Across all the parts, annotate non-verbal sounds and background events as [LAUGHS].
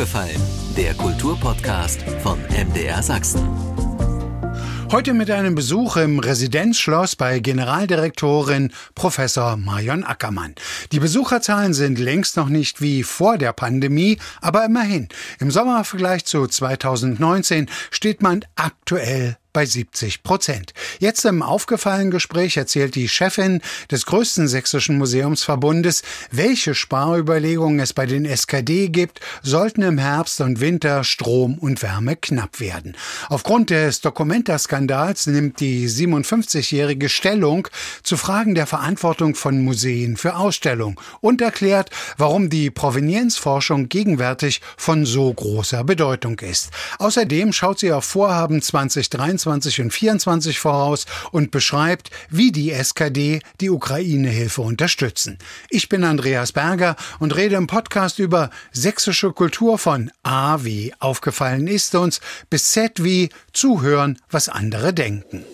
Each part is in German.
aufgefallen? Der Kulturpodcast von MDR Sachsen. Heute mit einem Besuch im Residenzschloss bei Generaldirektorin Professor Marion Ackermann. Die Besucherzahlen sind längst noch nicht wie vor der Pandemie, aber immerhin. Im Sommervergleich zu 2019 steht man aktuell bei 70 Prozent. Jetzt im aufgefallenen Gespräch erzählt die Chefin des größten sächsischen Museumsverbundes, welche Sparüberlegungen es bei den SKD gibt, sollten im Herbst und Winter Strom und Wärme knapp werden. Aufgrund des Documenta-Skandals nimmt die 57-jährige Stellung zu Fragen der Verantwortung von Museen für Ausstellung und erklärt, warum die Provenienzforschung gegenwärtig von so großer Bedeutung ist. Außerdem schaut sie auf Vorhaben 2023 23 und 24 voraus und beschreibt, wie die SKD die Ukraine-Hilfe unterstützen. Ich bin Andreas Berger und rede im Podcast über sächsische Kultur von A wie aufgefallen ist uns bis Z wie zuhören, was andere denken.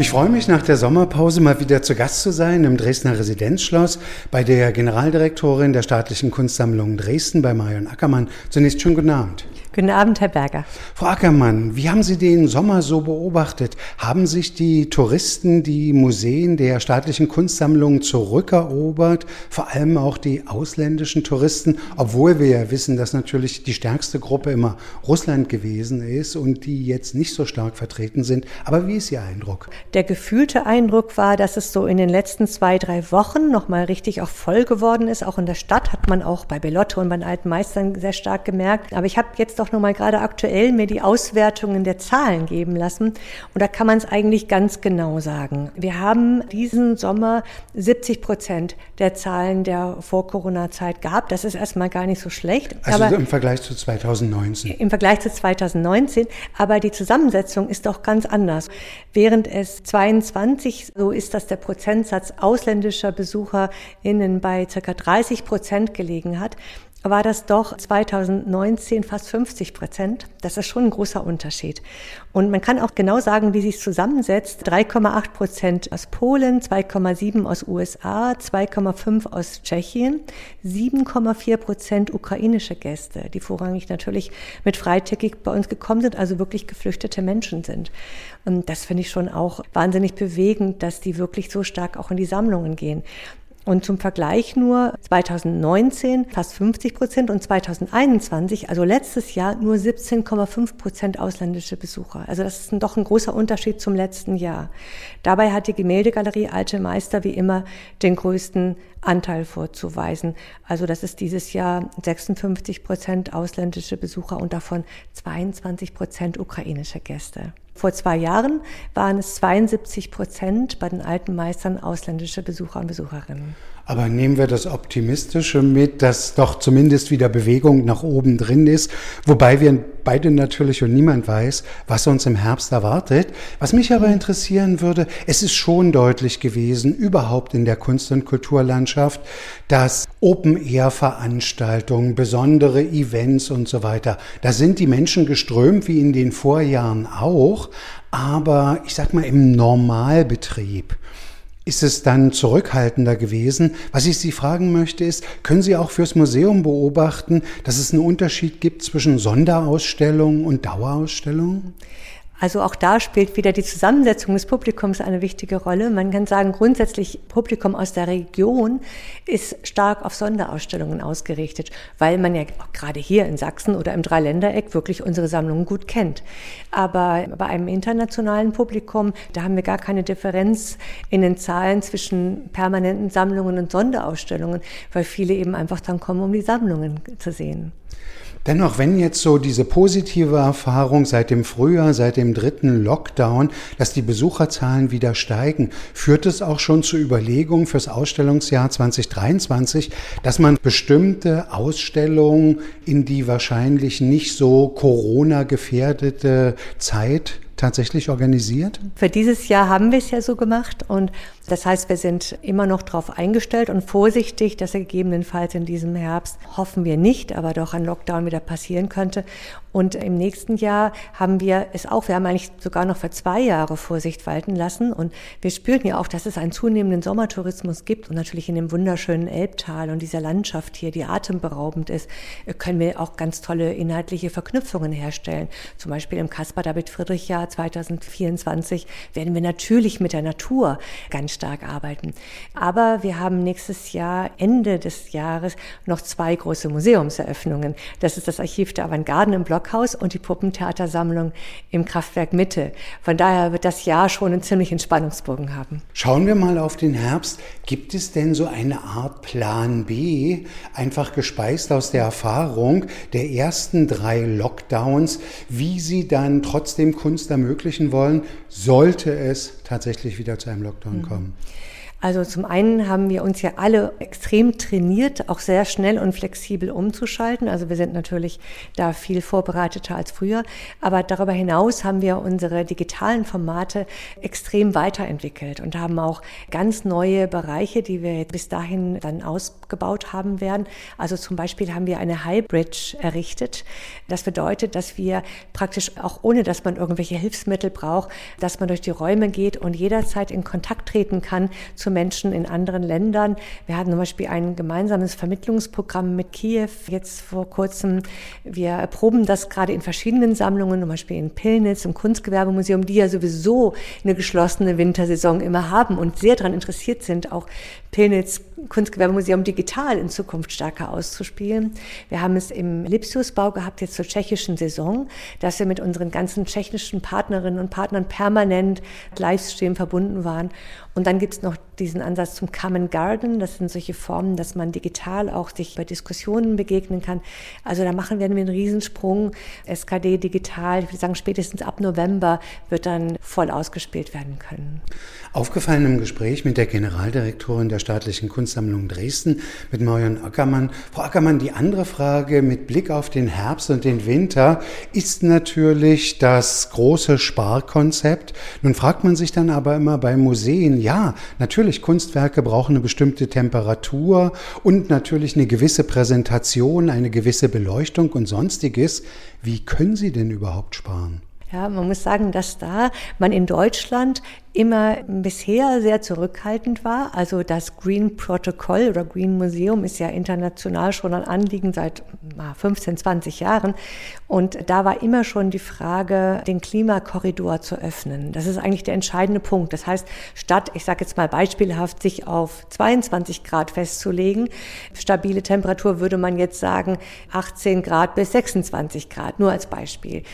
Ich freue mich, nach der Sommerpause mal wieder zu Gast zu sein im Dresdner Residenzschloss bei der Generaldirektorin der Staatlichen Kunstsammlung Dresden, bei Marion Ackermann. Zunächst schönen guten Abend. Guten Abend, Herr Berger. Frau Ackermann, wie haben Sie den Sommer so beobachtet? Haben sich die Touristen die Museen der staatlichen Kunstsammlungen zurückerobert, vor allem auch die ausländischen Touristen, obwohl wir ja wissen, dass natürlich die stärkste Gruppe immer Russland gewesen ist und die jetzt nicht so stark vertreten sind. Aber wie ist Ihr Eindruck? Der gefühlte Eindruck war, dass es so in den letzten zwei, drei Wochen nochmal richtig auch voll geworden ist. Auch in der Stadt hat man auch bei Belotto und bei den alten Meistern sehr stark gemerkt. Aber ich habe jetzt doch auch nochmal gerade aktuell mir die Auswertungen der Zahlen geben lassen. Und da kann man es eigentlich ganz genau sagen. Wir haben diesen Sommer 70 Prozent der Zahlen der Vor-Corona-Zeit gehabt. Das ist erstmal gar nicht so schlecht. Also aber im Vergleich zu 2019. Im Vergleich zu 2019. Aber die Zusammensetzung ist doch ganz anders. Während es 22, so ist, dass der Prozentsatz ausländischer BesucherInnen bei circa 30 Prozent gelegen hat, war das doch 2019 fast 50 Prozent. Das ist schon ein großer Unterschied. Und man kann auch genau sagen, wie sich zusammensetzt. 3,8 Prozent aus Polen, 2,7 aus USA, 2,5 aus Tschechien, 7,4 Prozent ukrainische Gäste, die vorrangig natürlich mit Freitickig bei uns gekommen sind, also wirklich geflüchtete Menschen sind. Und das finde ich schon auch wahnsinnig bewegend, dass die wirklich so stark auch in die Sammlungen gehen. Und zum Vergleich nur 2019 fast 50 Prozent und 2021, also letztes Jahr, nur 17,5 Prozent ausländische Besucher. Also das ist doch ein großer Unterschied zum letzten Jahr. Dabei hat die Gemäldegalerie Alte Meister wie immer den größten Anteil vorzuweisen. Also das ist dieses Jahr 56 Prozent ausländische Besucher und davon 22 Prozent ukrainische Gäste. Vor zwei Jahren waren es 72 Prozent bei den alten Meistern ausländische Besucher und Besucherinnen. Aber nehmen wir das Optimistische mit, dass doch zumindest wieder Bewegung nach oben drin ist, wobei wir beide natürlich und niemand weiß, was uns im Herbst erwartet. Was mich aber interessieren würde, es ist schon deutlich gewesen, überhaupt in der Kunst- und Kulturlandschaft, dass Open-Air-Veranstaltungen, besondere Events und so weiter, da sind die Menschen geströmt wie in den Vorjahren auch, aber ich sag mal im Normalbetrieb ist es dann zurückhaltender gewesen. Was ich Sie fragen möchte ist, können Sie auch fürs Museum beobachten, dass es einen Unterschied gibt zwischen Sonderausstellungen und Dauerausstellungen? Also auch da spielt wieder die Zusammensetzung des Publikums eine wichtige Rolle. Man kann sagen, grundsätzlich Publikum aus der Region ist stark auf Sonderausstellungen ausgerichtet, weil man ja auch gerade hier in Sachsen oder im Dreiländereck wirklich unsere Sammlungen gut kennt. Aber bei einem internationalen Publikum, da haben wir gar keine Differenz in den Zahlen zwischen permanenten Sammlungen und Sonderausstellungen, weil viele eben einfach dann kommen, um die Sammlungen zu sehen. Dennoch, wenn jetzt so diese positive Erfahrung seit dem Frühjahr, seit dem dritten Lockdown, dass die Besucherzahlen wieder steigen, führt es auch schon zu Überlegungen fürs Ausstellungsjahr 2023, dass man bestimmte Ausstellungen in die wahrscheinlich nicht so Corona-gefährdete Zeit tatsächlich organisiert? Für dieses Jahr haben wir es ja so gemacht und das heißt, wir sind immer noch darauf eingestellt und vorsichtig, dass gegebenenfalls in diesem Herbst, hoffen wir nicht, aber doch ein Lockdown wieder passieren könnte. Und im nächsten Jahr haben wir es auch, wir haben eigentlich sogar noch für zwei Jahre Vorsicht walten lassen. Und wir spüren ja auch, dass es einen zunehmenden Sommertourismus gibt und natürlich in dem wunderschönen Elbtal und dieser Landschaft hier, die atemberaubend ist, können wir auch ganz tolle inhaltliche Verknüpfungen herstellen. Zum Beispiel im Caspar David Friedrich Jahr 2024 werden wir natürlich mit der Natur ganz stark arbeiten. Aber wir haben nächstes Jahr, Ende des Jahres, noch zwei große Museumseröffnungen. Das ist das Archiv der Avantgarden im Blockhaus und die Puppentheatersammlung im Kraftwerk Mitte. Von daher wird das Jahr schon einen ziemlichen Spannungsbogen haben. Schauen wir mal auf den Herbst. Gibt es denn so eine Art Plan B, einfach gespeist aus der Erfahrung der ersten drei Lockdowns, wie Sie dann trotzdem Kunst ermöglichen wollen, sollte es tatsächlich wieder zu einem Lockdown kommen? Also zum einen haben wir uns ja alle extrem trainiert, auch sehr schnell und flexibel umzuschalten. Also wir sind natürlich da viel vorbereiteter als früher. Aber darüber hinaus haben wir unsere digitalen Formate extrem weiterentwickelt und haben auch ganz neue Bereiche, die wir bis dahin dann ausgebaut haben werden. Also zum Beispiel haben wir eine High Bridge errichtet. Das bedeutet, dass wir praktisch auch ohne, dass man irgendwelche Hilfsmittel braucht, dass man durch die Räume geht und jederzeit in Kontakt treten kann zu zu Menschen in anderen Ländern. Wir hatten zum Beispiel ein gemeinsames Vermittlungsprogramm mit Kiew jetzt vor kurzem. Wir erproben das gerade in verschiedenen Sammlungen, zum Beispiel in Pillnitz, im Kunstgewerbemuseum, die ja sowieso eine geschlossene Wintersaison immer haben und sehr daran interessiert sind, auch Pillnitz Kunstgewerbemuseum digital in Zukunft stärker auszuspielen. Wir haben es im Lipsiusbau gehabt, jetzt zur tschechischen Saison, dass wir mit unseren ganzen tschechischen Partnerinnen und Partnern permanent Livestream verbunden waren. Und dann gibt es noch diesen Ansatz zum Common Garden. Das sind solche Formen, dass man digital auch sich bei Diskussionen begegnen kann. Also da machen wir einen Riesensprung. SKD digital, ich würde sagen, spätestens ab November wird dann voll ausgespielt werden können. Aufgefallen im Gespräch mit der Generaldirektorin der Staatlichen Kunstsammlung Dresden, mit Marion Ackermann. Frau Ackermann, die andere Frage mit Blick auf den Herbst und den Winter ist natürlich das große Sparkonzept. Nun fragt man sich dann aber immer bei Museen, ja, natürlich, Kunstwerke brauchen eine bestimmte Temperatur und natürlich eine gewisse Präsentation, eine gewisse Beleuchtung und sonstiges. Wie können Sie denn überhaupt sparen? Ja, man muss sagen, dass da man in Deutschland immer bisher sehr zurückhaltend war. Also das Green Protocol oder Green Museum ist ja international schon ein Anliegen seit 15, 20 Jahren. Und da war immer schon die Frage, den Klimakorridor zu öffnen. Das ist eigentlich der entscheidende Punkt. Das heißt, statt, ich sage jetzt mal beispielhaft, sich auf 22 Grad festzulegen, stabile Temperatur würde man jetzt sagen 18 Grad bis 26 Grad, nur als Beispiel.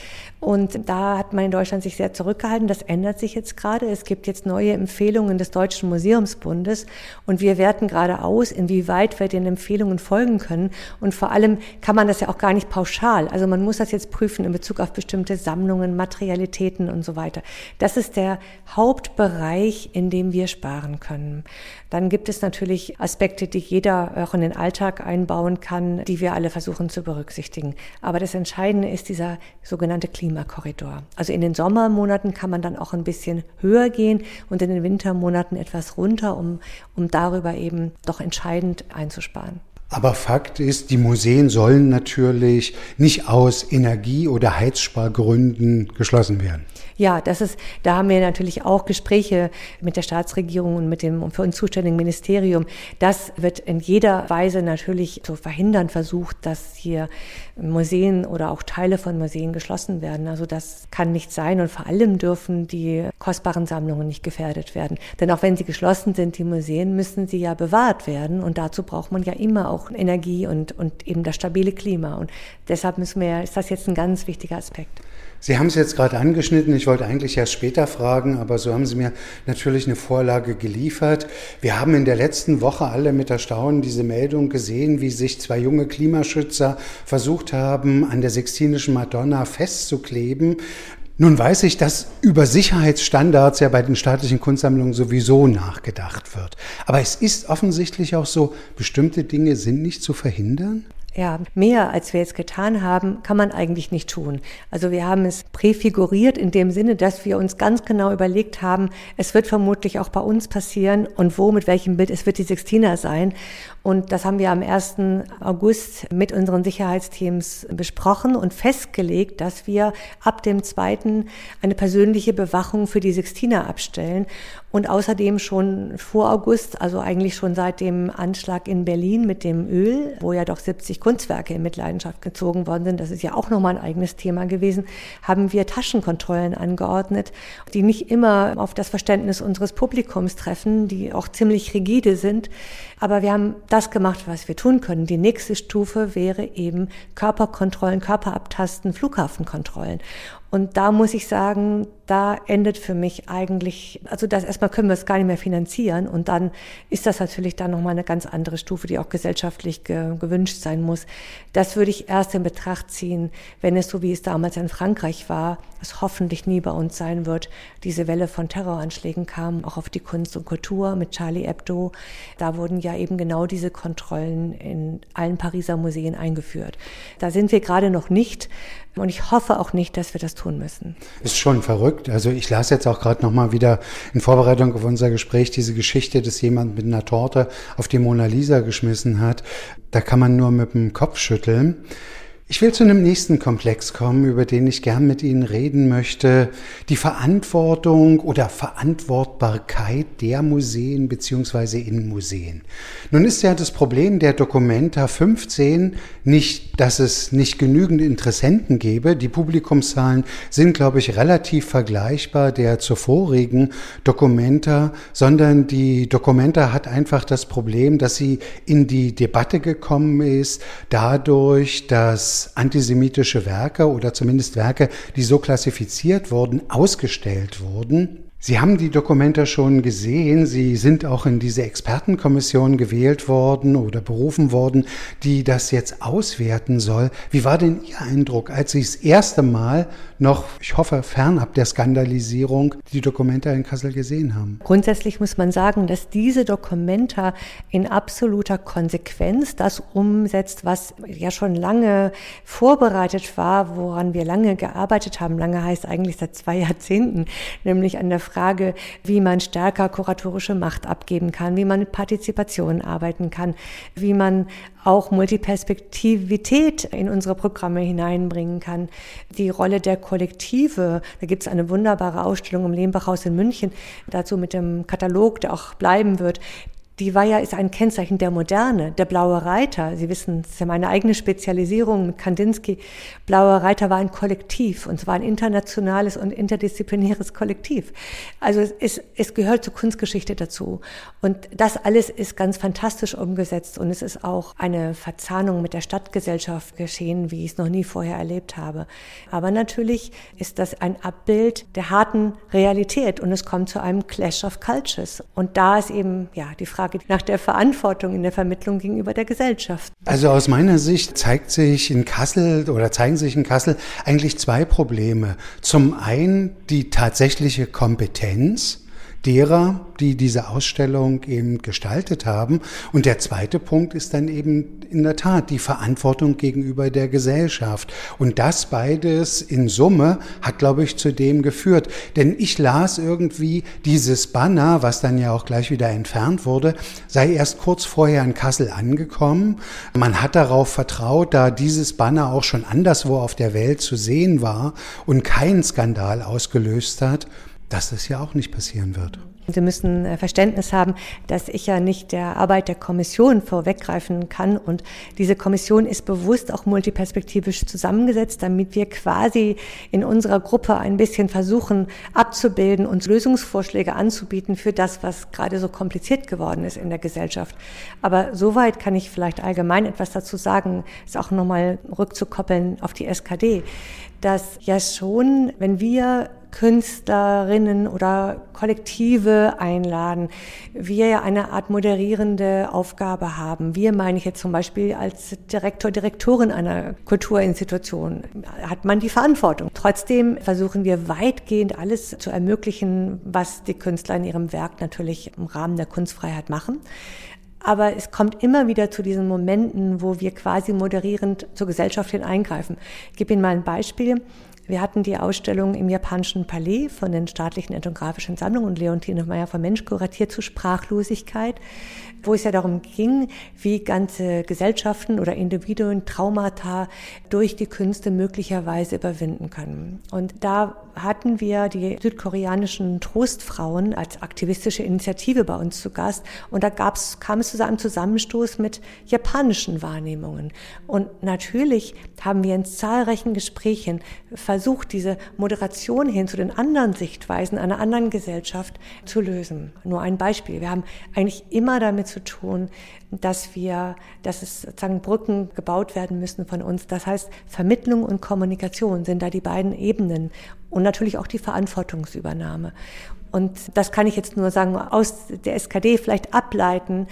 Und da hat man in Deutschland sich sehr zurückgehalten. Das ändert sich jetzt gerade. Es gibt jetzt neue Empfehlungen des Deutschen Museumsbundes und wir werten gerade aus, inwieweit wir den Empfehlungen folgen können. Und vor allem kann man das ja auch gar nicht pauschal. Also man muss das jetzt prüfen in Bezug auf bestimmte Sammlungen, Materialitäten und so weiter. Das ist der Hauptbereich, in dem wir sparen können. Dann gibt es natürlich Aspekte, die jeder auch in den Alltag einbauen kann, die wir alle versuchen zu berücksichtigen. Aber das Entscheidende ist dieser sogenannte Klimakorridor. Also in den Sommermonaten kann man dann auch ein bisschen höher gehen und in den Wintermonaten etwas runter, um, um darüber eben doch entscheidend einzusparen. Aber Fakt ist, die Museen sollen natürlich nicht aus Energie- oder Heizspargründen geschlossen werden. Ja, das ist, da haben wir natürlich auch Gespräche mit der Staatsregierung und mit dem für uns zuständigen Ministerium. Das wird in jeder Weise natürlich zu verhindern versucht, dass hier Museen oder auch Teile von Museen geschlossen werden. Also das kann nicht sein und vor allem dürfen die kostbaren Sammlungen nicht gefährdet werden. Denn auch wenn sie geschlossen sind, die Museen, müssen sie ja bewahrt werden und dazu braucht man ja immer auch Energie und, und eben das stabile Klima. Und deshalb müssen wir, ist das jetzt ein ganz wichtiger Aspekt. Sie haben es jetzt gerade angeschnitten. Ich wollte eigentlich erst später fragen, aber so haben Sie mir natürlich eine Vorlage geliefert. Wir haben in der letzten Woche alle mit Erstaunen diese Meldung gesehen, wie sich zwei junge Klimaschützer versucht haben, an der Sixtinischen Madonna festzukleben. Nun weiß ich, dass über Sicherheitsstandards ja bei den staatlichen Kunstsammlungen sowieso nachgedacht wird. Aber es ist offensichtlich auch so, bestimmte Dinge sind nicht zu verhindern? Ja, mehr als wir jetzt getan haben, kann man eigentlich nicht tun. Also wir haben es präfiguriert in dem Sinne, dass wir uns ganz genau überlegt haben, es wird vermutlich auch bei uns passieren und wo, mit welchem Bild, es wird die Sextina sein. Und das haben wir am 1. August mit unseren Sicherheitsteams besprochen und festgelegt, dass wir ab dem 2. eine persönliche Bewachung für die Sextina abstellen und außerdem schon vor August, also eigentlich schon seit dem Anschlag in Berlin mit dem Öl, wo ja doch 70 Kunstwerke in Mitleidenschaft gezogen worden sind, das ist ja auch nochmal ein eigenes Thema gewesen, haben wir Taschenkontrollen angeordnet, die nicht immer auf das Verständnis unseres Publikums treffen, die auch ziemlich rigide sind. Aber wir haben das gemacht, was wir tun können. Die nächste Stufe wäre eben Körperkontrollen, Körperabtasten, Flughafenkontrollen. Und da muss ich sagen, da endet für mich eigentlich, also das erstmal können wir es gar nicht mehr finanzieren und dann ist das natürlich dann nochmal eine ganz andere Stufe, die auch gesellschaftlich ge gewünscht sein muss. Das würde ich erst in Betracht ziehen, wenn es so wie es damals in Frankreich war, es hoffentlich nie bei uns sein wird, diese Welle von Terroranschlägen kam, auch auf die Kunst und Kultur mit Charlie Hebdo. Da wurden ja eben genau diese Kontrollen in allen Pariser Museen eingeführt. Da sind wir gerade noch nicht. Und ich hoffe auch nicht, dass wir das tun müssen. Ist schon verrückt. Also ich las jetzt auch gerade nochmal wieder in Vorbereitung auf unser Gespräch diese Geschichte, dass jemand mit einer Torte auf die Mona Lisa geschmissen hat. Da kann man nur mit dem Kopf schütteln. Ich will zu einem nächsten Komplex kommen, über den ich gern mit Ihnen reden möchte. Die Verantwortung oder Verantwortbarkeit der Museen beziehungsweise in Museen. Nun ist ja das Problem der Documenta 15 nicht, dass es nicht genügend Interessenten gäbe. Die Publikumszahlen sind, glaube ich, relativ vergleichbar der zur vorigen Documenta, sondern die Documenta hat einfach das Problem, dass sie in die Debatte gekommen ist, dadurch, dass antisemitische Werke oder zumindest Werke, die so klassifiziert wurden, ausgestellt wurden. Sie haben die Dokumente schon gesehen. Sie sind auch in diese Expertenkommission gewählt worden oder berufen worden, die das jetzt auswerten soll. Wie war denn Ihr Eindruck, als Sie das erste Mal noch, ich hoffe, fernab der Skandalisierung, die Dokumente in Kassel gesehen haben? Grundsätzlich muss man sagen, dass diese Dokumente in absoluter Konsequenz das umsetzt, was ja schon lange vorbereitet war, woran wir lange gearbeitet haben. Lange heißt eigentlich seit zwei Jahrzehnten, nämlich an der Frage, wie man stärker kuratorische Macht abgeben kann, wie man mit Partizipation arbeiten kann, wie man auch Multiperspektivität in unsere Programme hineinbringen kann. Die Rolle der Kollektive, da gibt es eine wunderbare Ausstellung im Lehmbachhaus in München, dazu mit dem Katalog, der auch bleiben wird, die Weiher ist ein Kennzeichen der Moderne, der blaue Reiter. Sie wissen, das ist ja meine eigene Spezialisierung mit Kandinsky. Blauer Reiter war ein Kollektiv und zwar ein internationales und interdisziplinäres Kollektiv. Also es, es gehört zur Kunstgeschichte dazu. Und das alles ist ganz fantastisch umgesetzt und es ist auch eine Verzahnung mit der Stadtgesellschaft geschehen, wie ich es noch nie vorher erlebt habe. Aber natürlich ist das ein Abbild der harten Realität und es kommt zu einem Clash of Cultures. Und da ist eben, ja, die Frage, Frage nach der Verantwortung in der Vermittlung gegenüber der Gesellschaft. Also aus meiner Sicht zeigt sich in Kassel oder zeigen sich in Kassel eigentlich zwei Probleme. Zum einen die tatsächliche Kompetenz derer, die diese Ausstellung eben gestaltet haben. Und der zweite Punkt ist dann eben in der Tat die Verantwortung gegenüber der Gesellschaft. Und das beides in Summe hat, glaube ich, zu dem geführt. Denn ich las irgendwie dieses Banner, was dann ja auch gleich wieder entfernt wurde, sei erst kurz vorher in Kassel angekommen. Man hat darauf vertraut, da dieses Banner auch schon anderswo auf der Welt zu sehen war und keinen Skandal ausgelöst hat, dass das ja auch nicht passieren wird. Sie müssen äh, Verständnis haben, dass ich ja nicht der Arbeit der Kommission vorweggreifen kann. Und diese Kommission ist bewusst auch multiperspektivisch zusammengesetzt, damit wir quasi in unserer Gruppe ein bisschen versuchen abzubilden und Lösungsvorschläge anzubieten für das, was gerade so kompliziert geworden ist in der Gesellschaft. Aber soweit kann ich vielleicht allgemein etwas dazu sagen, ist auch nochmal rückzukoppeln auf die SKD, dass ja schon, wenn wir Künstlerinnen oder Kollektive einladen, wir ja eine Art moderierende Aufgabe haben. Wir meine ich jetzt zum Beispiel als Direktor, Direktorin einer Kulturinstitution, hat man die Verantwortung. Trotzdem versuchen wir weitgehend alles zu ermöglichen, was die Künstler in ihrem Werk natürlich im Rahmen der Kunstfreiheit machen. Aber es kommt immer wieder zu diesen Momenten, wo wir quasi moderierend zur Gesellschaft hin eingreifen. Ich gebe Ihnen mal ein Beispiel. Wir hatten die Ausstellung im japanischen Palais von den staatlichen ethnografischen Sammlungen und Leontine Meyer von Mensch kuratiert zu Sprachlosigkeit, wo es ja darum ging, wie ganze Gesellschaften oder Individuen Traumata durch die Künste möglicherweise überwinden können. Und da hatten wir die südkoreanischen Trostfrauen als aktivistische Initiative bei uns zu Gast und da gab's, kam es zu einem Zusammenstoß mit japanischen Wahrnehmungen. Und natürlich haben wir in zahlreichen Gesprächen versucht, diese Moderation hin zu den anderen Sichtweisen einer anderen Gesellschaft zu lösen. Nur ein Beispiel. Wir haben eigentlich immer damit zu tun, dass wir, dass es sozusagen Brücken gebaut werden müssen von uns. Das heißt, Vermittlung und Kommunikation sind da die beiden Ebenen und natürlich auch die Verantwortungsübernahme. Und das kann ich jetzt nur sagen, aus der SKD vielleicht ableiten,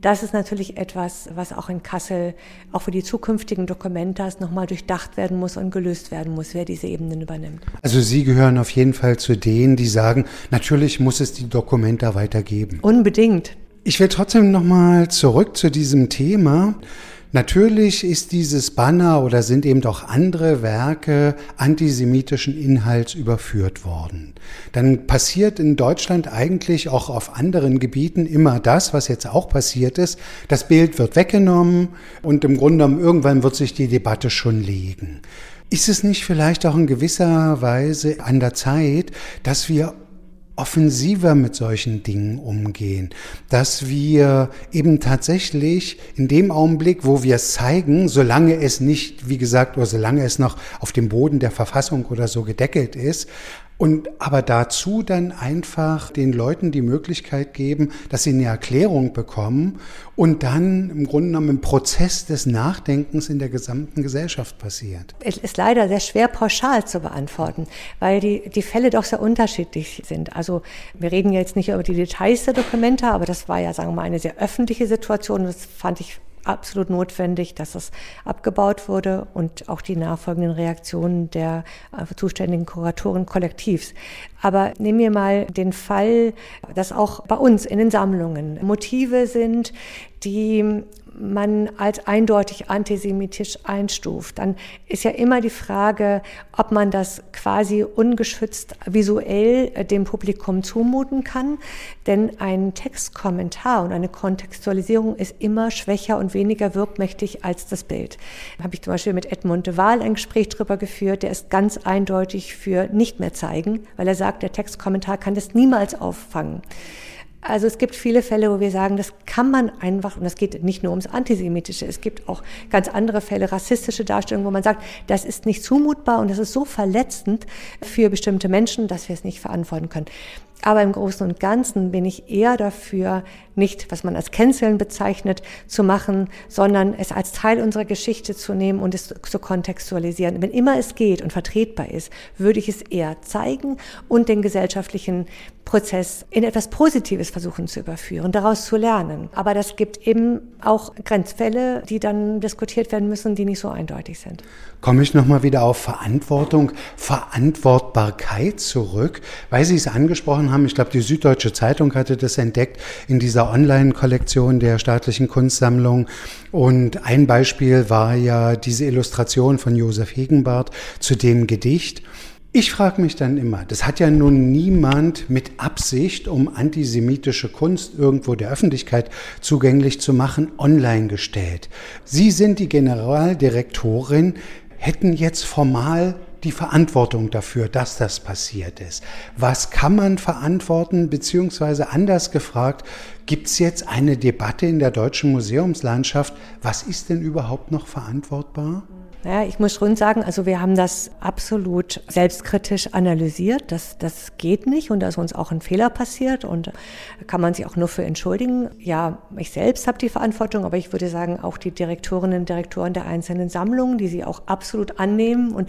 das ist natürlich etwas, was auch in Kassel, auch für die zukünftigen Dokumentas nochmal durchdacht werden muss und gelöst werden muss, wer diese Ebenen übernimmt. Also Sie gehören auf jeden Fall zu denen, die sagen, natürlich muss es die Dokumenta weitergeben. Unbedingt. Ich will trotzdem nochmal zurück zu diesem Thema. Natürlich ist dieses Banner oder sind eben auch andere Werke antisemitischen Inhalts überführt worden. Dann passiert in Deutschland eigentlich auch auf anderen Gebieten immer das, was jetzt auch passiert ist. Das Bild wird weggenommen und im Grunde genommen irgendwann wird sich die Debatte schon legen. Ist es nicht vielleicht auch in gewisser Weise an der Zeit, dass wir offensiver mit solchen Dingen umgehen, dass wir eben tatsächlich in dem Augenblick, wo wir es zeigen, solange es nicht, wie gesagt, oder solange es noch auf dem Boden der Verfassung oder so gedeckelt ist, und aber dazu dann einfach den Leuten die Möglichkeit geben, dass sie eine Erklärung bekommen und dann im Grunde genommen ein Prozess des Nachdenkens in der gesamten Gesellschaft passiert. Es ist leider sehr schwer pauschal zu beantworten, weil die, die Fälle doch sehr unterschiedlich sind. Also wir reden jetzt nicht über die Details der Dokumente, aber das war ja, sagen wir mal, eine sehr öffentliche Situation. Das fand ich absolut notwendig, dass es abgebaut wurde und auch die nachfolgenden Reaktionen der äh, zuständigen Kuratoren kollektivs. Aber nehmen wir mal den Fall, dass auch bei uns in den Sammlungen Motive sind, die man als eindeutig antisemitisch einstuft, dann ist ja immer die Frage, ob man das quasi ungeschützt visuell äh, dem Publikum zumuten kann. Denn ein Textkommentar und eine Kontextualisierung ist immer schwächer und weniger wirkmächtig als das Bild. Da habe ich zum Beispiel mit Edmund de Waal ein Gespräch drüber geführt, der ist ganz eindeutig für nicht mehr zeigen, weil er sagt, der Textkommentar kann das niemals auffangen. Also es gibt viele Fälle, wo wir sagen, das kann man einfach, und das geht nicht nur ums Antisemitische, es gibt auch ganz andere Fälle, rassistische Darstellungen, wo man sagt, das ist nicht zumutbar und das ist so verletzend für bestimmte Menschen, dass wir es nicht verantworten können. Aber im Großen und Ganzen bin ich eher dafür, nicht, was man als Canceln bezeichnet, zu machen, sondern es als Teil unserer Geschichte zu nehmen und es zu kontextualisieren. Wenn immer es geht und vertretbar ist, würde ich es eher zeigen und den gesellschaftlichen Prozess in etwas Positives versuchen zu überführen, daraus zu lernen. Aber das gibt eben auch Grenzfälle, die dann diskutiert werden müssen, die nicht so eindeutig sind. Komme ich nochmal wieder auf Verantwortung, Verantwortbarkeit zurück, weil Sie es angesprochen haben. Ich glaube, die Süddeutsche Zeitung hatte das entdeckt in dieser Online-Kollektion der staatlichen Kunstsammlung. Und ein Beispiel war ja diese Illustration von Josef Hegenbart zu dem Gedicht. Ich frage mich dann immer, das hat ja nun niemand mit Absicht, um antisemitische Kunst irgendwo der Öffentlichkeit zugänglich zu machen, online gestellt. Sie sind die Generaldirektorin, hätten jetzt formal die Verantwortung dafür, dass das passiert ist. Was kann man verantworten, beziehungsweise anders gefragt, gibt es jetzt eine Debatte in der deutschen Museumslandschaft, was ist denn überhaupt noch verantwortbar? Ja, ich muss schon sagen, also wir haben das absolut selbstkritisch analysiert. Das, das geht nicht und da ist uns auch ein Fehler passiert und kann man sich auch nur für entschuldigen. Ja, ich selbst habe die Verantwortung, aber ich würde sagen auch die Direktorinnen und Direktoren der einzelnen Sammlungen, die sie auch absolut annehmen und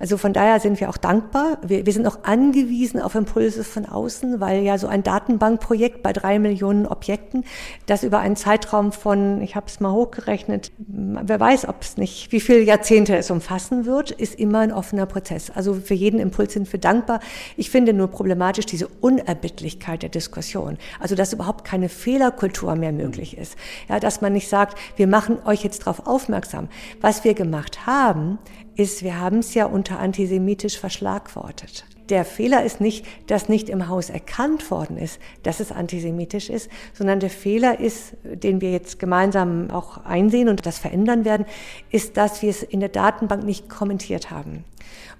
Also von daher sind wir auch dankbar. Wir, wir sind auch angewiesen auf Impulse von außen, weil ja so ein Datenbankprojekt bei drei Millionen Objekten, das über einen Zeitraum von, ich habe es mal hochgerechnet, wer weiß, ob es nicht, wie viele Jahrzehnte es umfassen wird, ist immer ein offener Prozess. Also für jeden Impuls sind wir dankbar. Ich finde nur problematisch diese Unerbittlichkeit der Diskussion. Also dass überhaupt keine Fehlerkultur mehr möglich ist. Ja, dass man nicht sagt, wir machen euch jetzt darauf aufmerksam. Was wir gemacht haben, ist, wir haben es ja unter antisemitisch verschlagwortet. Der Fehler ist nicht, dass nicht im Haus erkannt worden ist, dass es antisemitisch ist, sondern der Fehler ist, den wir jetzt gemeinsam auch einsehen und das verändern werden, ist, dass wir es in der Datenbank nicht kommentiert haben.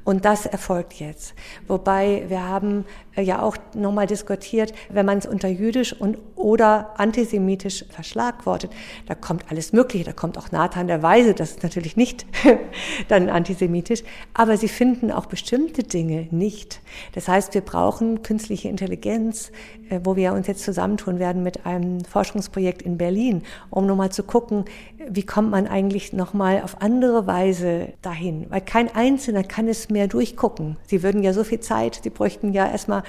Und das erfolgt jetzt. Wobei wir haben äh, ja auch nochmal diskutiert, wenn man es unter jüdisch und oder antisemitisch verschlagwortet, da kommt alles Mögliche, da kommt auch Nathan der Weise, das ist natürlich nicht [LAUGHS] dann antisemitisch, aber sie finden auch bestimmte Dinge nicht. Das heißt, wir brauchen künstliche Intelligenz, äh, wo wir uns jetzt zusammentun werden mit einem Forschungsprojekt in Berlin, um nochmal zu gucken, wie kommt man eigentlich nochmal auf andere Weise dahin, weil kein Einzelner kann es mehr durchgucken. Sie würden ja so viel Zeit, sie bräuchten ja erstmal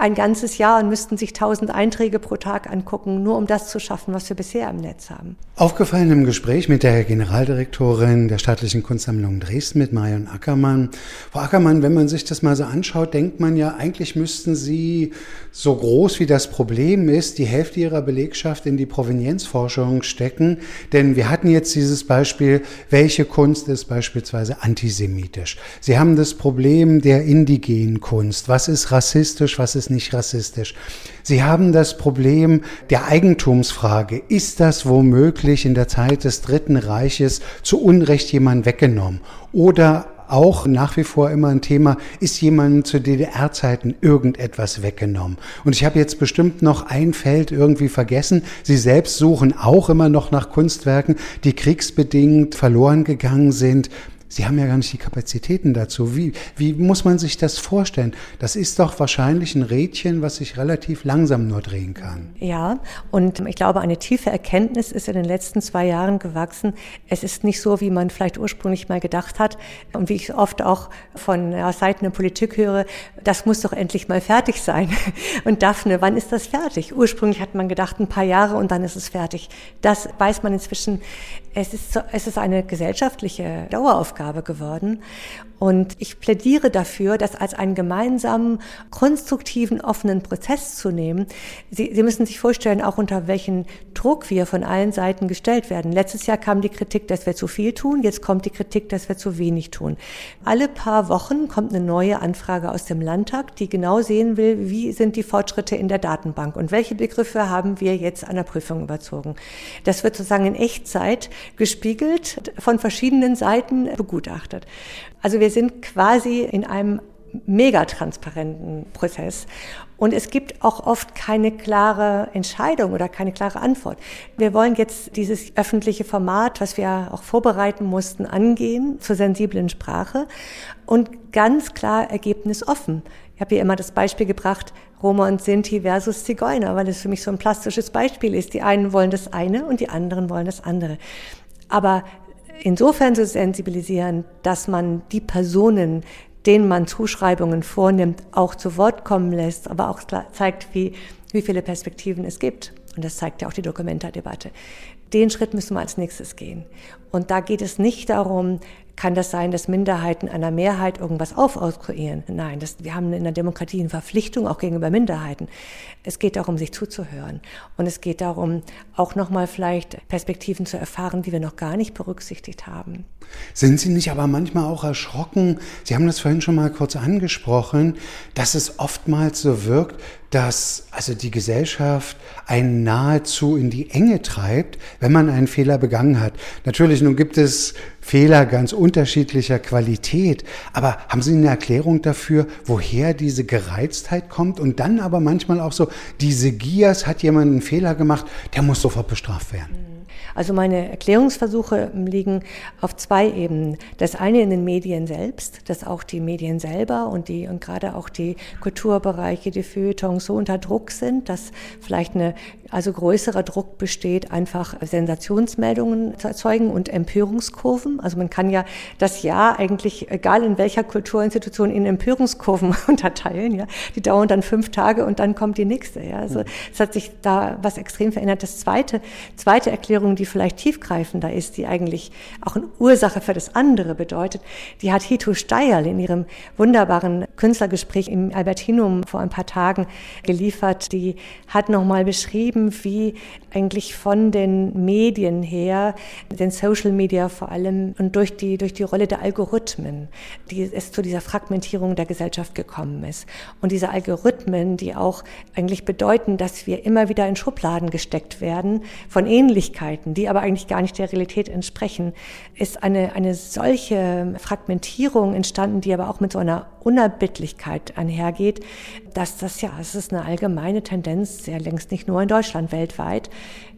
ein ganzes Jahr und müssten sich tausend Einträge pro Tag angucken, nur um das zu schaffen, was wir bisher im Netz haben. Aufgefallen im Gespräch mit der Generaldirektorin der Staatlichen Kunstsammlung Dresden, mit Marion Ackermann. Frau Ackermann, wenn man sich das mal so anschaut, denkt man ja, eigentlich müssten Sie so groß wie das Problem ist, die Hälfte Ihrer Belegschaft in die Provenienzforschung stecken. Denn wir hatten jetzt dieses Beispiel, welche Kunst ist beispielsweise antisemitisch. Sie haben das Problem der indigenen Kunst. Was ist rassistisch, was ist nicht rassistisch? Sie haben das Problem der Eigentumsfrage. Ist das womöglich in der Zeit des Dritten Reiches zu Unrecht jemand weggenommen? Oder auch nach wie vor immer ein Thema, ist jemand zu DDR-Zeiten irgendetwas weggenommen? Und ich habe jetzt bestimmt noch ein Feld irgendwie vergessen. Sie selbst suchen auch immer noch nach Kunstwerken, die kriegsbedingt verloren gegangen sind. Sie haben ja gar nicht die Kapazitäten dazu. Wie, wie muss man sich das vorstellen? Das ist doch wahrscheinlich ein Rädchen, was sich relativ langsam nur drehen kann. Ja, und ich glaube, eine tiefe Erkenntnis ist in den letzten zwei Jahren gewachsen. Es ist nicht so, wie man vielleicht ursprünglich mal gedacht hat und wie ich oft auch von ja, Seiten der Politik höre, das muss doch endlich mal fertig sein. [LAUGHS] Und Daphne, wann ist das fertig? Ursprünglich hat man gedacht, ein paar Jahre und dann ist es fertig. Das weiß man inzwischen. Es ist, es ist eine gesellschaftliche Daueraufgabe. Aufgabe geworden. Und ich plädiere dafür, das als einen gemeinsamen, konstruktiven, offenen Prozess zu nehmen. Sie, Sie müssen sich vorstellen, auch unter welchen Druck wir von allen Seiten gestellt werden. Letztes Jahr kam die Kritik, dass wir zu viel tun. Jetzt kommt die Kritik, dass wir zu wenig tun. Alle paar Wochen kommt eine neue Anfrage aus dem Landtag, die genau sehen will, wie sind die Fortschritte in der Datenbank und welche Begriffe haben wir jetzt an der Prüfung überzogen. Das wird sozusagen in Echtzeit gespiegelt, von verschiedenen Seiten begutachtet. Also wir sind quasi in einem mega transparenten Prozess. Und es gibt auch oft keine klare Entscheidung oder keine klare Antwort. Wir wollen jetzt dieses öffentliche Format, was wir auch vorbereiten mussten, angehen zur sensiblen Sprache und ganz klar ergebnisoffen. Ich habe hier immer das Beispiel gebracht, Roma und Sinti versus Zigeuner, weil es für mich so ein plastisches Beispiel ist. Die einen wollen das eine und die anderen wollen das andere. Aber insofern zu sensibilisieren, dass man die Personen, denen man Zuschreibungen vornimmt, auch zu Wort kommen lässt, aber auch zeigt, wie, wie viele Perspektiven es gibt. Und das zeigt ja auch die Dokumenta-Debatte. Den Schritt müssen wir als nächstes gehen. Und da geht es nicht darum, kann das sein, dass Minderheiten einer Mehrheit irgendwas aufoktroyieren? Nein, das, wir haben in der Demokratie eine Verpflichtung auch gegenüber Minderheiten. Es geht darum, sich zuzuhören. Und es geht darum, auch nochmal vielleicht Perspektiven zu erfahren, die wir noch gar nicht berücksichtigt haben. Sind Sie nicht aber manchmal auch erschrocken? Sie haben das vorhin schon mal kurz angesprochen, dass es oftmals so wirkt, dass also die Gesellschaft einen nahezu in die Enge treibt, wenn man einen Fehler begangen hat. Natürlich, nun gibt es Fehler ganz unterschiedlicher Qualität, aber haben Sie eine Erklärung dafür, woher diese Gereiztheit kommt und dann aber manchmal auch so, diese Giers, hat jemand einen Fehler gemacht, der muss sofort bestraft werden? Also meine Erklärungsversuche liegen auf zwei Ebenen. Das eine in den Medien selbst, dass auch die Medien selber und die und gerade auch die Kulturbereiche, die Feuilletons so unter Druck sind, dass vielleicht eine also größerer Druck besteht, einfach Sensationsmeldungen zu erzeugen und Empörungskurven. Also man kann ja das Jahr eigentlich, egal in welcher Kulturinstitution, in Empörungskurven [LAUGHS] unterteilen. Ja. Die dauern dann fünf Tage und dann kommt die nächste. Ja. Also es hat sich da was extrem verändert. Das zweite, zweite Erklärung, die vielleicht tiefgreifender ist, die eigentlich auch eine Ursache für das andere bedeutet, die hat Hito Steierl in ihrem wunderbaren Künstlergespräch im Albertinum vor ein paar Tagen geliefert. Die hat nochmal beschrieben, wie eigentlich von den Medien her, den Social Media vor allem und durch die, durch die Rolle der Algorithmen, die es zu dieser Fragmentierung der Gesellschaft gekommen ist. Und diese Algorithmen, die auch eigentlich bedeuten, dass wir immer wieder in Schubladen gesteckt werden von Ähnlichkeiten, die aber eigentlich gar nicht der Realität entsprechen, ist eine, eine solche Fragmentierung entstanden, die aber auch mit so einer Unerbittlichkeit einhergeht, dass das ja, es ist eine allgemeine Tendenz, sehr längst nicht nur in Deutschland, weltweit,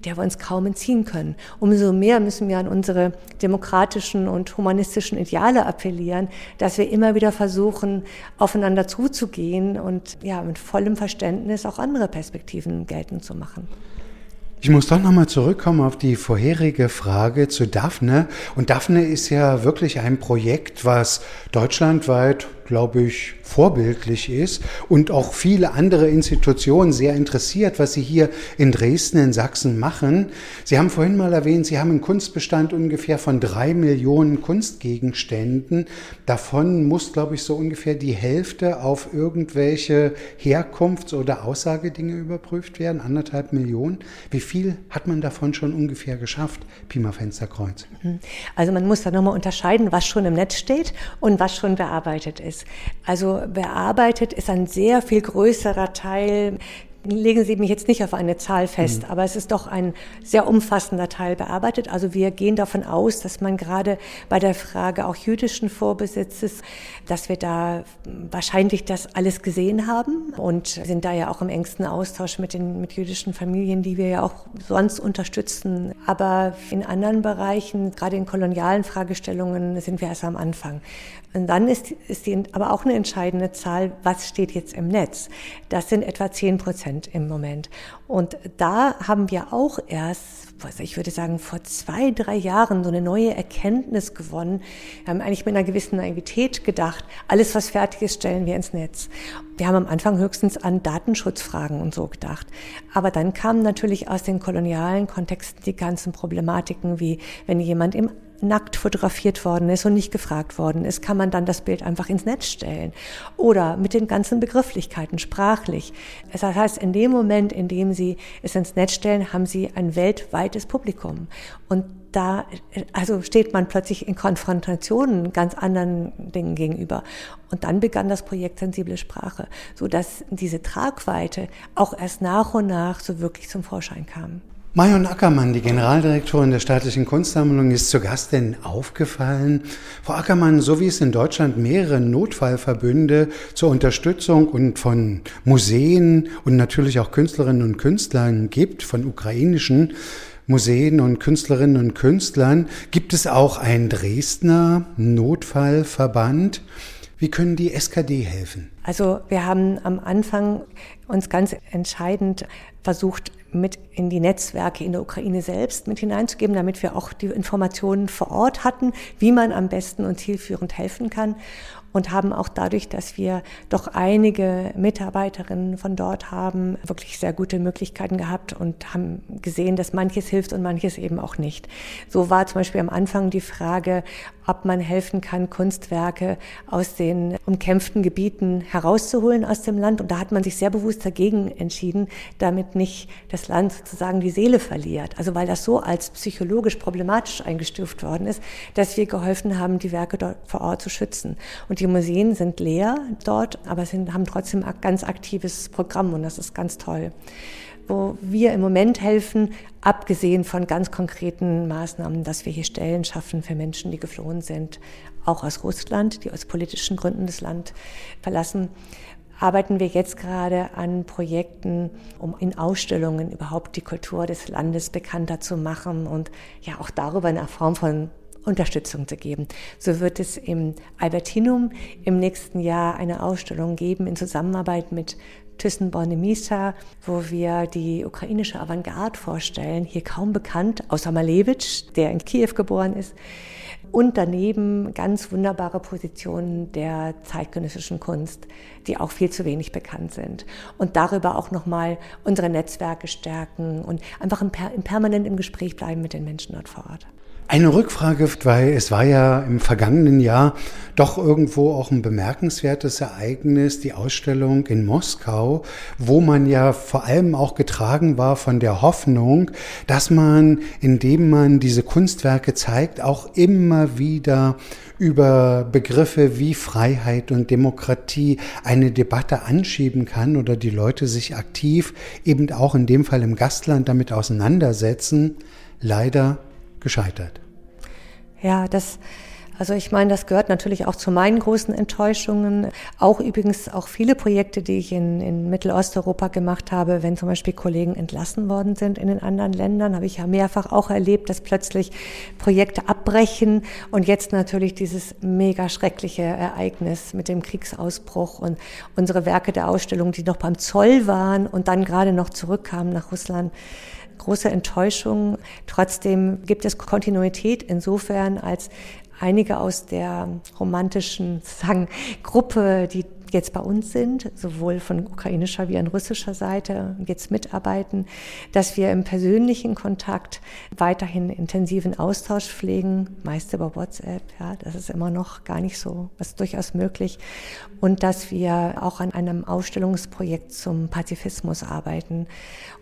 der wir uns kaum entziehen können. Umso mehr müssen wir an unsere demokratischen und humanistischen Ideale appellieren, dass wir immer wieder versuchen, aufeinander zuzugehen und ja, mit vollem Verständnis auch andere Perspektiven geltend zu machen. Ich muss doch nochmal zurückkommen auf die vorherige Frage zu Daphne. Und Daphne ist ja wirklich ein Projekt, was deutschlandweit glaube ich, vorbildlich ist und auch viele andere Institutionen sehr interessiert, was Sie hier in Dresden, in Sachsen machen. Sie haben vorhin mal erwähnt, Sie haben einen Kunstbestand ungefähr von drei Millionen Kunstgegenständen. Davon muss, glaube ich, so ungefähr die Hälfte auf irgendwelche Herkunfts- oder Aussagedinge überprüft werden, anderthalb Millionen. Wie viel hat man davon schon ungefähr geschafft, Pima Fensterkreuz? Also man muss da nochmal unterscheiden, was schon im Netz steht und was schon bearbeitet ist. Also bearbeitet ist ein sehr viel größerer Teil legen Sie mich jetzt nicht auf eine Zahl fest, mhm. aber es ist doch ein sehr umfassender Teil bearbeitet. Also wir gehen davon aus, dass man gerade bei der Frage auch jüdischen Vorbesitzes, dass wir da wahrscheinlich das alles gesehen haben und sind da ja auch im engsten Austausch mit den mit jüdischen Familien, die wir ja auch sonst unterstützen. Aber in anderen Bereichen, gerade in kolonialen Fragestellungen, sind wir erst am Anfang. Und dann ist, ist die, aber auch eine entscheidende Zahl, was steht jetzt im Netz? Das sind etwa 10 Prozent im Moment. Und da haben wir auch erst, ich würde sagen, vor zwei, drei Jahren so eine neue Erkenntnis gewonnen. Wir haben eigentlich mit einer gewissen Naivität gedacht, alles, was fertig ist, stellen wir ins Netz. Wir haben am Anfang höchstens an Datenschutzfragen und so gedacht. Aber dann kamen natürlich aus den kolonialen Kontexten die ganzen Problematiken, wie wenn jemand im nackt fotografiert worden ist und nicht gefragt worden ist, kann man dann das Bild einfach ins Netz stellen. Oder mit den ganzen Begrifflichkeiten, sprachlich. Das heißt, in dem Moment, in dem Sie es ins Netz stellen, haben Sie ein weltweites Publikum. Und da, also steht man plötzlich in Konfrontationen ganz anderen Dingen gegenüber. Und dann begann das Projekt Sensible Sprache, so dass diese Tragweite auch erst nach und nach so wirklich zum Vorschein kam. Marion Ackermann, die Generaldirektorin der Staatlichen Kunstsammlung, ist zu Gast denn aufgefallen. Frau Ackermann, so wie es in Deutschland mehrere Notfallverbünde zur Unterstützung und von Museen und natürlich auch Künstlerinnen und Künstlern gibt, von ukrainischen Museen und Künstlerinnen und Künstlern, gibt es auch einen Dresdner Notfallverband. Wie können die SKD helfen? Also wir haben am Anfang uns ganz entscheidend versucht, mit in die Netzwerke in der Ukraine selbst mit hineinzugeben, damit wir auch die Informationen vor Ort hatten, wie man am besten und zielführend helfen kann und haben auch dadurch, dass wir doch einige Mitarbeiterinnen von dort haben, wirklich sehr gute Möglichkeiten gehabt und haben gesehen, dass manches hilft und manches eben auch nicht. So war zum Beispiel am Anfang die Frage, ob man helfen kann, Kunstwerke aus den umkämpften Gebieten herauszuholen aus dem Land. Und da hat man sich sehr bewusst dagegen entschieden, damit nicht das Land sozusagen die Seele verliert. Also weil das so als psychologisch problematisch eingestuft worden ist, dass wir geholfen haben, die Werke dort vor Ort zu schützen. Und die Museen sind leer dort, aber sind, haben trotzdem ein ganz aktives Programm und das ist ganz toll wo wir im Moment helfen, abgesehen von ganz konkreten Maßnahmen, dass wir hier Stellen schaffen für Menschen, die geflohen sind, auch aus Russland, die aus politischen Gründen das Land verlassen, arbeiten wir jetzt gerade an Projekten, um in Ausstellungen überhaupt die Kultur des Landes bekannter zu machen und ja auch darüber eine Form von Unterstützung zu geben. So wird es im Albertinum im nächsten Jahr eine Ausstellung geben in Zusammenarbeit mit Thyssen-Bornemisza, wo wir die ukrainische Avantgarde vorstellen, hier kaum bekannt, außer Malevich, der in Kiew geboren ist. Und daneben ganz wunderbare Positionen der zeitgenössischen Kunst, die auch viel zu wenig bekannt sind. Und darüber auch nochmal unsere Netzwerke stärken und einfach im, permanent im Gespräch bleiben mit den Menschen dort vor Ort. Eine Rückfrage, weil es war ja im vergangenen Jahr doch irgendwo auch ein bemerkenswertes Ereignis, die Ausstellung in Moskau, wo man ja vor allem auch getragen war von der Hoffnung, dass man, indem man diese Kunstwerke zeigt, auch immer wieder über Begriffe wie Freiheit und Demokratie eine Debatte anschieben kann oder die Leute sich aktiv eben auch in dem Fall im Gastland damit auseinandersetzen. Leider gescheitert. Ja, das, also ich meine, das gehört natürlich auch zu meinen großen Enttäuschungen. Auch übrigens auch viele Projekte, die ich in, in Mittelosteuropa gemacht habe, wenn zum Beispiel Kollegen entlassen worden sind in den anderen Ländern, habe ich ja mehrfach auch erlebt, dass plötzlich Projekte abbrechen und jetzt natürlich dieses mega schreckliche Ereignis mit dem Kriegsausbruch und unsere Werke der Ausstellung, die noch beim Zoll waren und dann gerade noch zurückkamen nach Russland große Enttäuschung. Trotzdem gibt es Kontinuität insofern, als einige aus der romantischen sagen, Gruppe, die jetzt bei uns sind, sowohl von ukrainischer wie an russischer Seite, jetzt mitarbeiten, dass wir im persönlichen Kontakt weiterhin intensiven Austausch pflegen, meist über WhatsApp, ja, das ist immer noch gar nicht so, das ist durchaus möglich, und dass wir auch an einem Ausstellungsprojekt zum Pazifismus arbeiten.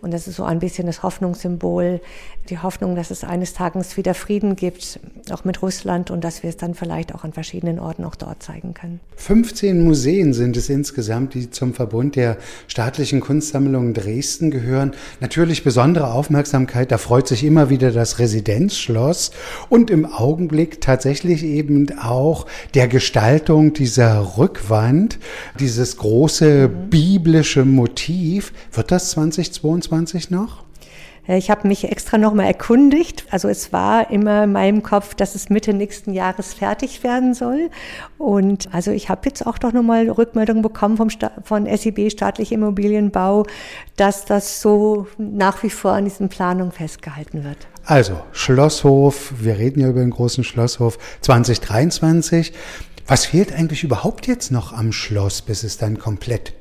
Und das ist so ein bisschen das Hoffnungssymbol, die Hoffnung, dass es eines Tages wieder Frieden gibt, auch mit Russland, und dass wir es dann vielleicht auch an verschiedenen Orten auch dort zeigen können. 15 Museen sind sind es insgesamt, die zum Verbund der staatlichen Kunstsammlungen Dresden gehören. Natürlich besondere Aufmerksamkeit, da freut sich immer wieder das Residenzschloss und im Augenblick tatsächlich eben auch der Gestaltung dieser Rückwand, dieses große biblische Motiv. Wird das 2022 noch? Äh, ich habe mich extra nochmal erkundigt. Also es war immer in meinem Kopf, dass es Mitte nächsten Jahres fertig werden soll. Und also ich habe jetzt auch doch nochmal Rückmeldung bekommen vom Sta von SIB Staatliche Immobilienbau, dass das so nach wie vor an diesen Planungen festgehalten wird. Also Schlosshof, wir reden ja über den großen Schlosshof 2023. Was fehlt eigentlich überhaupt jetzt noch am Schloss, bis es dann komplett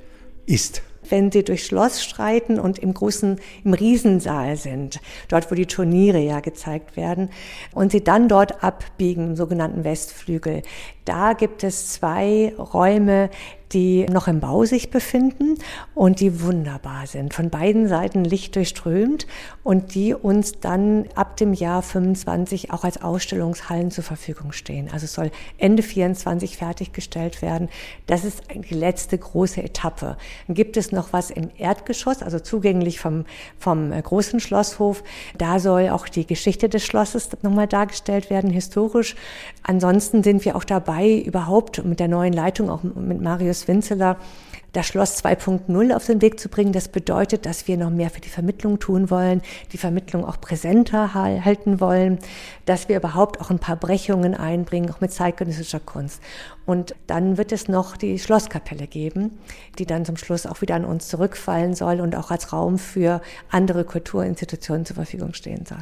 ist? Wenn sie durch Schloss streiten und im großen, im Riesensaal sind, dort wo die Turniere ja gezeigt werden, und sie dann dort abbiegen im sogenannten Westflügel. Da gibt es zwei Räume, die noch im Bau sich befinden und die wunderbar sind, von beiden Seiten Licht durchströmt und die uns dann ab dem Jahr 25 auch als Ausstellungshallen zur Verfügung stehen. Also es soll Ende 24 fertiggestellt werden. Das ist die letzte große Etappe. Dann gibt es noch was im Erdgeschoss, also zugänglich vom, vom äh, großen Schlosshof. Da soll auch die Geschichte des Schlosses nochmal dargestellt werden, historisch. Ansonsten sind wir auch dabei, überhaupt mit der neuen Leitung, auch mit Marius Marius Winzeler das Schloss 2.0 auf den Weg zu bringen. Das bedeutet, dass wir noch mehr für die Vermittlung tun wollen, die Vermittlung auch präsenter halten wollen, dass wir überhaupt auch ein paar Brechungen einbringen, auch mit zeitgenössischer Kunst. Und dann wird es noch die Schlosskapelle geben, die dann zum Schluss auch wieder an uns zurückfallen soll und auch als Raum für andere Kulturinstitutionen zur Verfügung stehen soll.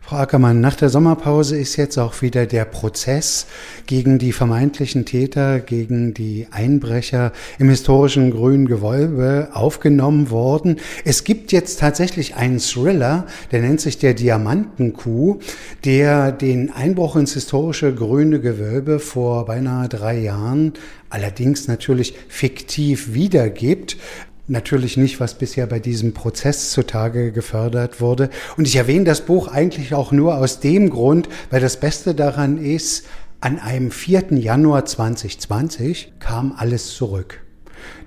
Frau Ackermann, nach der Sommerpause ist jetzt auch wieder der Prozess gegen die vermeintlichen Täter, gegen die Einbrecher im historischen grünen Gewölbe aufgenommen worden. Es gibt jetzt tatsächlich einen Thriller, der nennt sich der Diamantenkuh, der den Einbruch ins historische grüne Gewölbe vor beinahe drei Jahren allerdings natürlich fiktiv wiedergibt. Natürlich nicht, was bisher bei diesem Prozess zutage gefördert wurde. Und ich erwähne das Buch eigentlich auch nur aus dem Grund, weil das Beste daran ist, an einem 4. Januar 2020 kam alles zurück.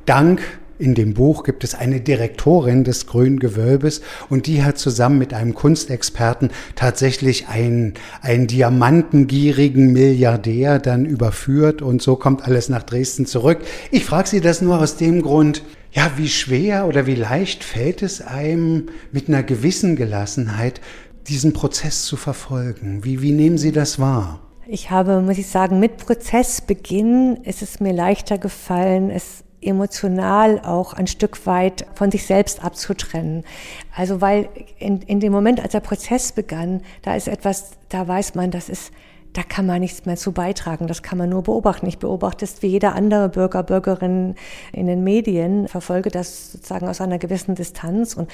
Dank in dem Buch gibt es eine Direktorin des Grünen Gewölbes und die hat zusammen mit einem Kunstexperten tatsächlich einen, einen diamantengierigen Milliardär dann überführt und so kommt alles nach Dresden zurück. Ich frage Sie das nur aus dem Grund, ja, wie schwer oder wie leicht fällt es einem mit einer gewissen Gelassenheit, diesen Prozess zu verfolgen? Wie, wie nehmen Sie das wahr? Ich habe, muss ich sagen, mit Prozessbeginn ist es mir leichter gefallen, es emotional auch ein Stück weit von sich selbst abzutrennen. Also weil in, in dem Moment, als der Prozess begann, da ist etwas, da weiß man, das ist da kann man nichts mehr zu beitragen. Das kann man nur beobachten. Ich beobachte es wie jeder andere Bürger, Bürgerin in den Medien, verfolge das sozusagen aus einer gewissen Distanz und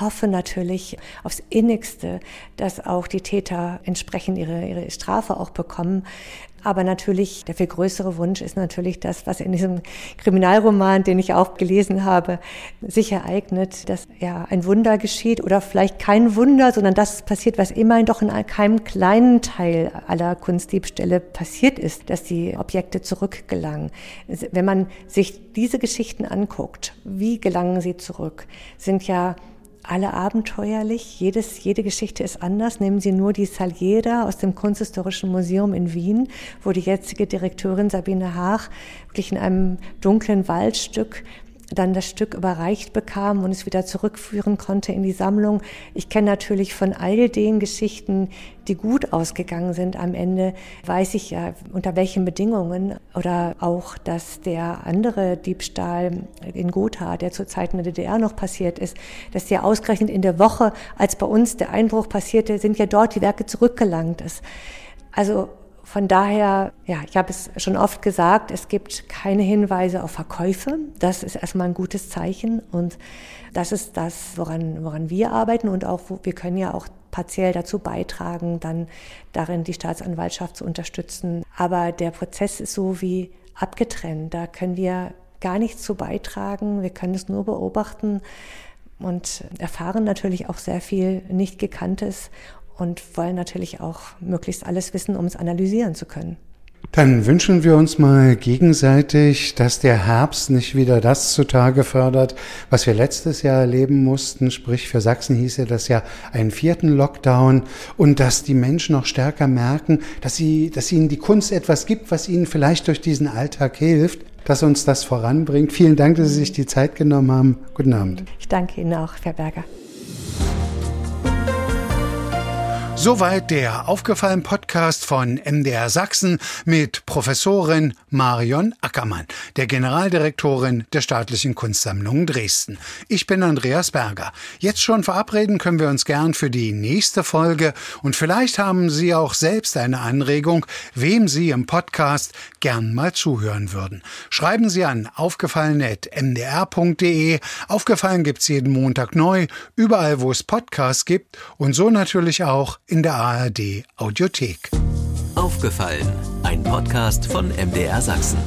hoffe natürlich aufs Innigste, dass auch die Täter entsprechend ihre, ihre Strafe auch bekommen. Aber natürlich, der viel größere Wunsch ist natürlich das, was in diesem Kriminalroman, den ich auch gelesen habe, sich ereignet, dass ja ein Wunder geschieht oder vielleicht kein Wunder, sondern das passiert, was immerhin doch in keinem kleinen Teil aller Kunstdiebstähle passiert ist, dass die Objekte zurückgelangen. Wenn man sich diese Geschichten anguckt, wie gelangen sie zurück, sind ja alle abenteuerlich. Jedes, jede Geschichte ist anders. Nehmen Sie nur die Saliera aus dem Kunsthistorischen Museum in Wien, wo die jetzige Direktorin Sabine Haag wirklich in einem dunklen Waldstück dann das Stück überreicht bekam und es wieder zurückführen konnte in die Sammlung. Ich kenne natürlich von all den Geschichten, die gut ausgegangen sind am Ende, weiß ich ja, unter welchen Bedingungen oder auch, dass der andere Diebstahl in Gotha, der zur Zeit in der DDR noch passiert ist, dass der ausgerechnet in der Woche, als bei uns der Einbruch passierte, sind ja dort die Werke zurückgelangt. Also von daher, ja, ich habe es schon oft gesagt, es gibt keine Hinweise auf Verkäufe. Das ist erstmal ein gutes Zeichen und das ist das, woran, woran wir arbeiten und auch, wir können ja auch partiell dazu beitragen, dann darin die Staatsanwaltschaft zu unterstützen. Aber der Prozess ist so wie abgetrennt. Da können wir gar nichts zu beitragen. Wir können es nur beobachten und erfahren natürlich auch sehr viel nicht gekanntes und wollen natürlich auch möglichst alles wissen, um es analysieren zu können. Dann wünschen wir uns mal gegenseitig, dass der Herbst nicht wieder das zutage fördert, was wir letztes Jahr erleben mussten. Sprich, für Sachsen hieß ja das ja einen vierten Lockdown und dass die Menschen noch stärker merken, dass sie, dass ihnen die Kunst etwas gibt, was ihnen vielleicht durch diesen Alltag hilft, dass uns das voranbringt. Vielen Dank, dass Sie sich die Zeit genommen haben. Guten Abend. Ich danke Ihnen auch, Herr Berger. Soweit der aufgefallen Podcast von MDR Sachsen mit Professorin Marion Ackermann, der Generaldirektorin der Staatlichen Kunstsammlung Dresden. Ich bin Andreas Berger. Jetzt schon verabreden können wir uns gern für die nächste Folge und vielleicht haben Sie auch selbst eine Anregung, wem Sie im Podcast gern mal zuhören würden. Schreiben Sie an aufgefallen.mdr.de. Aufgefallen gibt's jeden Montag neu, überall wo es Podcasts gibt und so natürlich auch in der ARD Audiothek. Aufgefallen, ein Podcast von MDR Sachsen.